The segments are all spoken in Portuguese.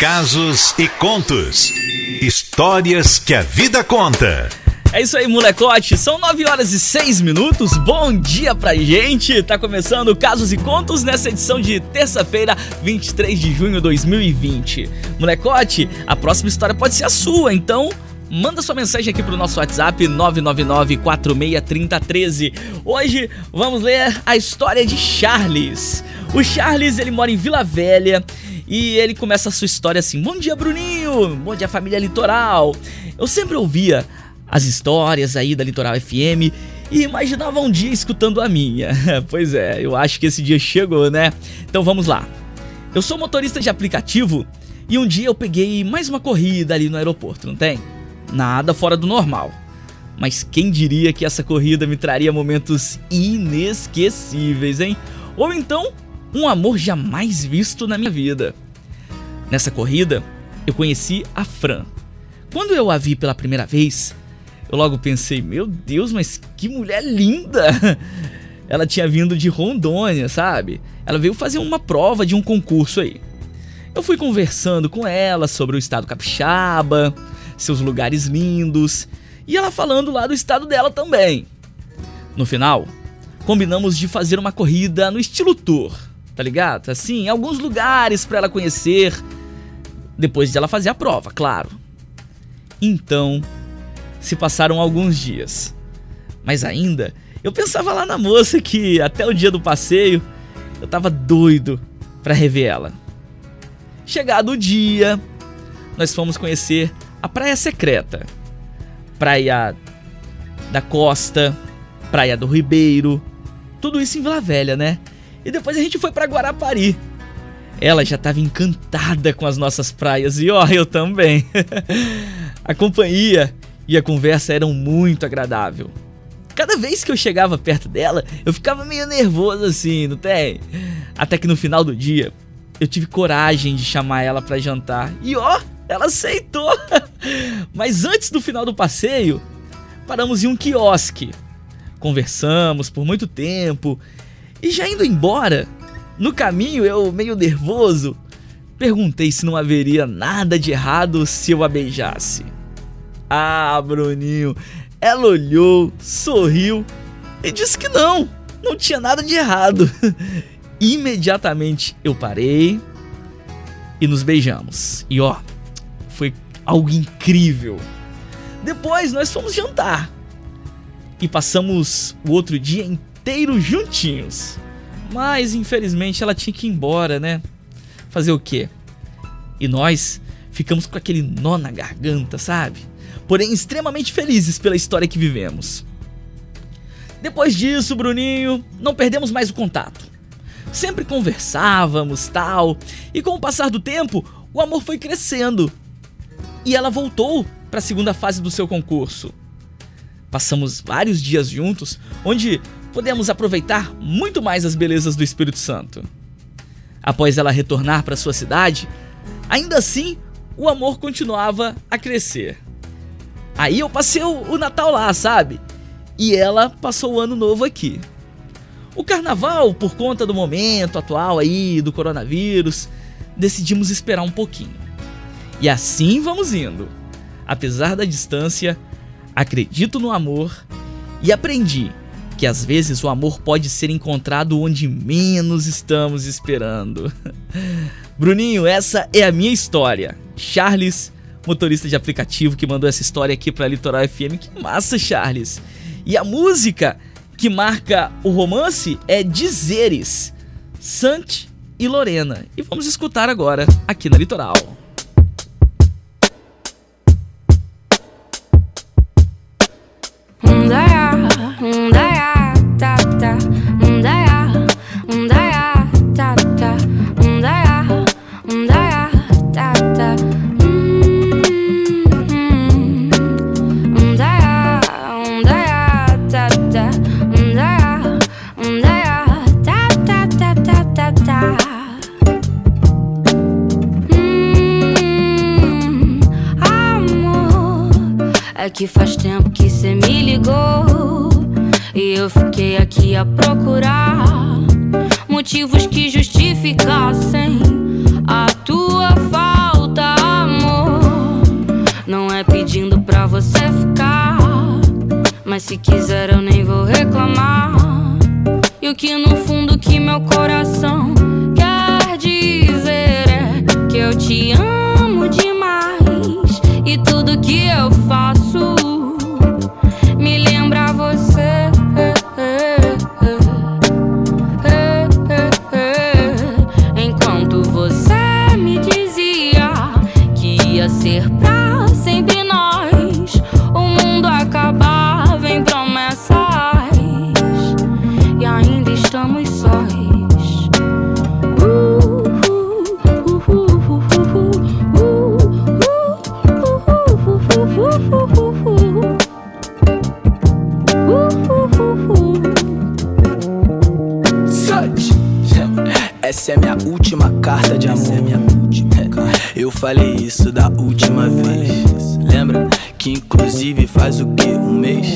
Casos e contos. Histórias que a vida conta. É isso aí, molecote. São 9 horas e 6 minutos. Bom dia pra gente. Tá começando Casos e Contos nessa edição de terça-feira, 23 de junho de 2020. Molecote, a próxima história pode ser a sua, então manda sua mensagem aqui pro nosso WhatsApp 999-463013. Hoje vamos ler a história de Charles. O Charles, ele mora em Vila Velha e ele começa a sua história assim: Bom dia, Bruninho! Bom dia, família Litoral! Eu sempre ouvia as histórias aí da Litoral FM e imaginava um dia escutando a minha. pois é, eu acho que esse dia chegou, né? Então vamos lá. Eu sou motorista de aplicativo e um dia eu peguei mais uma corrida ali no aeroporto, não tem? Nada fora do normal. Mas quem diria que essa corrida me traria momentos inesquecíveis, hein? Ou então um amor jamais visto na minha vida. Nessa corrida, eu conheci a Fran. Quando eu a vi pela primeira vez, eu logo pensei: meu Deus, mas que mulher linda! Ela tinha vindo de Rondônia, sabe? Ela veio fazer uma prova de um concurso aí. Eu fui conversando com ela sobre o estado capixaba, seus lugares lindos, e ela falando lá do estado dela também. No final, combinamos de fazer uma corrida no estilo tour tá ligado? Assim, alguns lugares para ela conhecer depois de ela fazer a prova, claro. Então, se passaram alguns dias. Mas ainda, eu pensava lá na moça que até o dia do passeio eu tava doido para rever ela. Chegado o dia, nós fomos conhecer a Praia Secreta. Praia da Costa, Praia do Ribeiro, tudo isso em Vila Velha, né? E depois a gente foi para Guarapari. Ela já estava encantada com as nossas praias e ó, eu também. a companhia e a conversa eram muito agradável. Cada vez que eu chegava perto dela, eu ficava meio nervoso assim, não tem? Até que no final do dia, eu tive coragem de chamar ela para jantar. E ó, ela aceitou. Mas antes do final do passeio, paramos em um quiosque. Conversamos por muito tempo e já indo embora, no caminho eu, meio nervoso, perguntei se não haveria nada de errado se eu a beijasse. Ah, Bruninho, ela olhou, sorriu e disse que não, não tinha nada de errado. Imediatamente eu parei e nos beijamos. E ó, foi algo incrível. Depois nós fomos jantar e passamos o outro dia inteiro inteiro juntinhos. Mas infelizmente ela tinha que ir embora, né? Fazer o quê? E nós ficamos com aquele nó na garganta, sabe? Porém, extremamente felizes pela história que vivemos. Depois disso, Bruninho, não perdemos mais o contato. Sempre conversávamos, tal, e com o passar do tempo, o amor foi crescendo. E ela voltou para a segunda fase do seu concurso. Passamos vários dias juntos, onde podemos aproveitar muito mais as belezas do Espírito Santo. Após ela retornar para sua cidade, ainda assim o amor continuava a crescer. Aí eu passei o Natal lá, sabe? E ela passou o ano novo aqui. O carnaval, por conta do momento atual aí do coronavírus, decidimos esperar um pouquinho. E assim vamos indo. Apesar da distância, acredito no amor e aprendi que às vezes o amor pode ser encontrado onde menos estamos esperando. Bruninho, essa é a minha história. Charles, motorista de aplicativo que mandou essa história aqui para Litoral FM. Que massa, Charles. E a música que marca o romance é Dizeres, Sante e Lorena. E vamos escutar agora aqui na Litoral. que faz tempo que cê me ligou. E eu fiquei aqui a procurar motivos que justificassem a tua falta, amor. Não é pedindo pra você ficar, mas se quiser eu nem vou reclamar. E o que no fundo que meu coração quer dizer é que eu te amo. Falei isso da última vez. Lembra? Que inclusive faz o que? Um mês.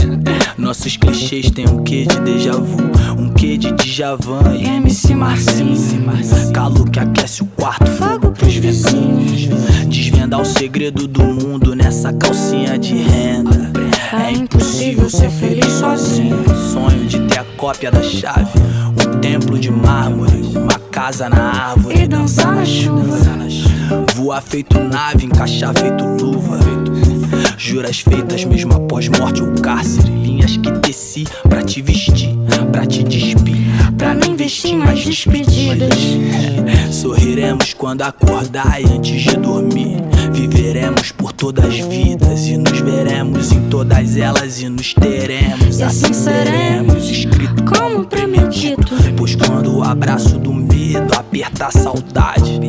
Nossos clichês têm um quê de déjà vu, um quê de Djavan e MC Marcinho. Calo que aquece o quarto, fogo pros vizinhos. Desvendar o segredo do mundo nessa calcinha de renda. É impossível ser feliz sozinho. Sonho de ter a cópia da chave, um templo de mármore, uma casa na árvore E dançar na chuva. Voar feito nave, encaixar feito luva. Juras feitas mesmo após morte ou cárcere. Linhas que desci pra te vestir, pra te despir. Pra não investir nas despedidas. Sorriremos quando acordar e antes de dormir. Viveremos por todas as vidas e nos veremos em todas elas e nos teremos. E assim seremos, escrito como premedito. Pois quando o abraço do medo aperta a saudade,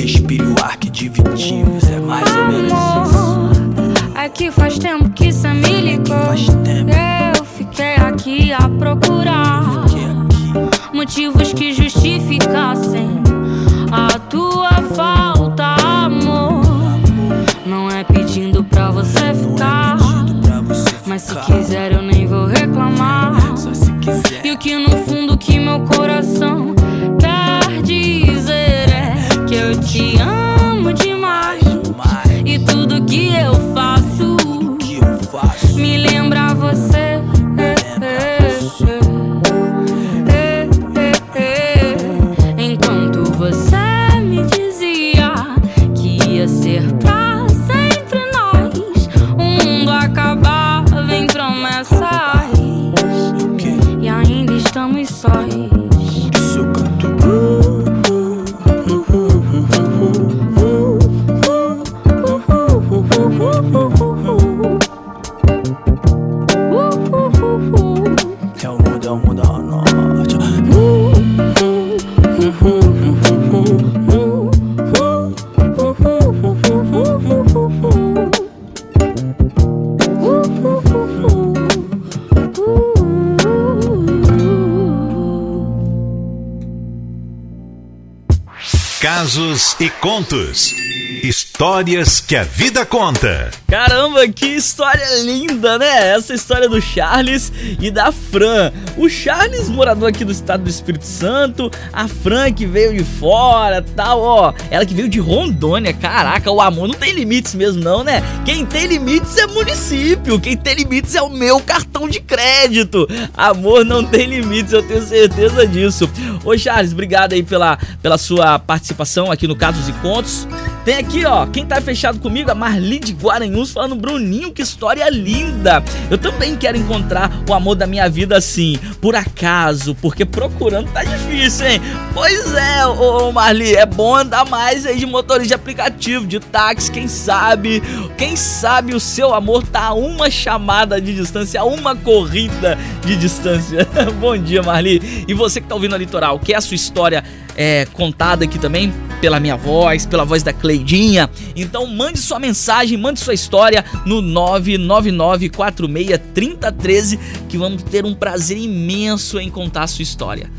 respire o ar que dividimos. É mais ou menos isso. É que faz tempo que cê me ligou. Faz tempo. Eu fiquei aqui a procurar aqui motivos que justificassem estamos sós. Casos e contos. Histórias que a vida conta. Caramba, que história linda, né? Essa história do Charles e da Fran. O Charles, morador aqui do estado do Espírito Santo, a Fran que veio de fora, tal, ó. Ela que veio de Rondônia. Caraca, o amor não tem limites mesmo não, né? Quem tem limites é município, quem tem limites é o meu cartão de crédito. Amor não tem limites, eu tenho certeza disso. Ô Charles, obrigado aí pela, pela sua participação aqui no Casos e Contos. Tem aqui, ó, quem tá fechado comigo, a Marli de Guaranhuns, falando, Bruninho, que história linda. Eu também quero encontrar o amor da minha vida assim, por acaso, porque procurando tá difícil, hein? Pois é, ô Marli, é bom andar mais aí de motorista de aplicativo, de táxi, quem sabe, quem sabe o seu amor tá a uma chamada de distância, a uma corrida de distância. bom dia, Marli. E você que tá ouvindo a Litoral, quer a sua história é, contada aqui também pela minha voz, pela voz da Cleidinha. Então mande sua mensagem, mande sua história no 999463013 que vamos ter um prazer imenso em contar a sua história.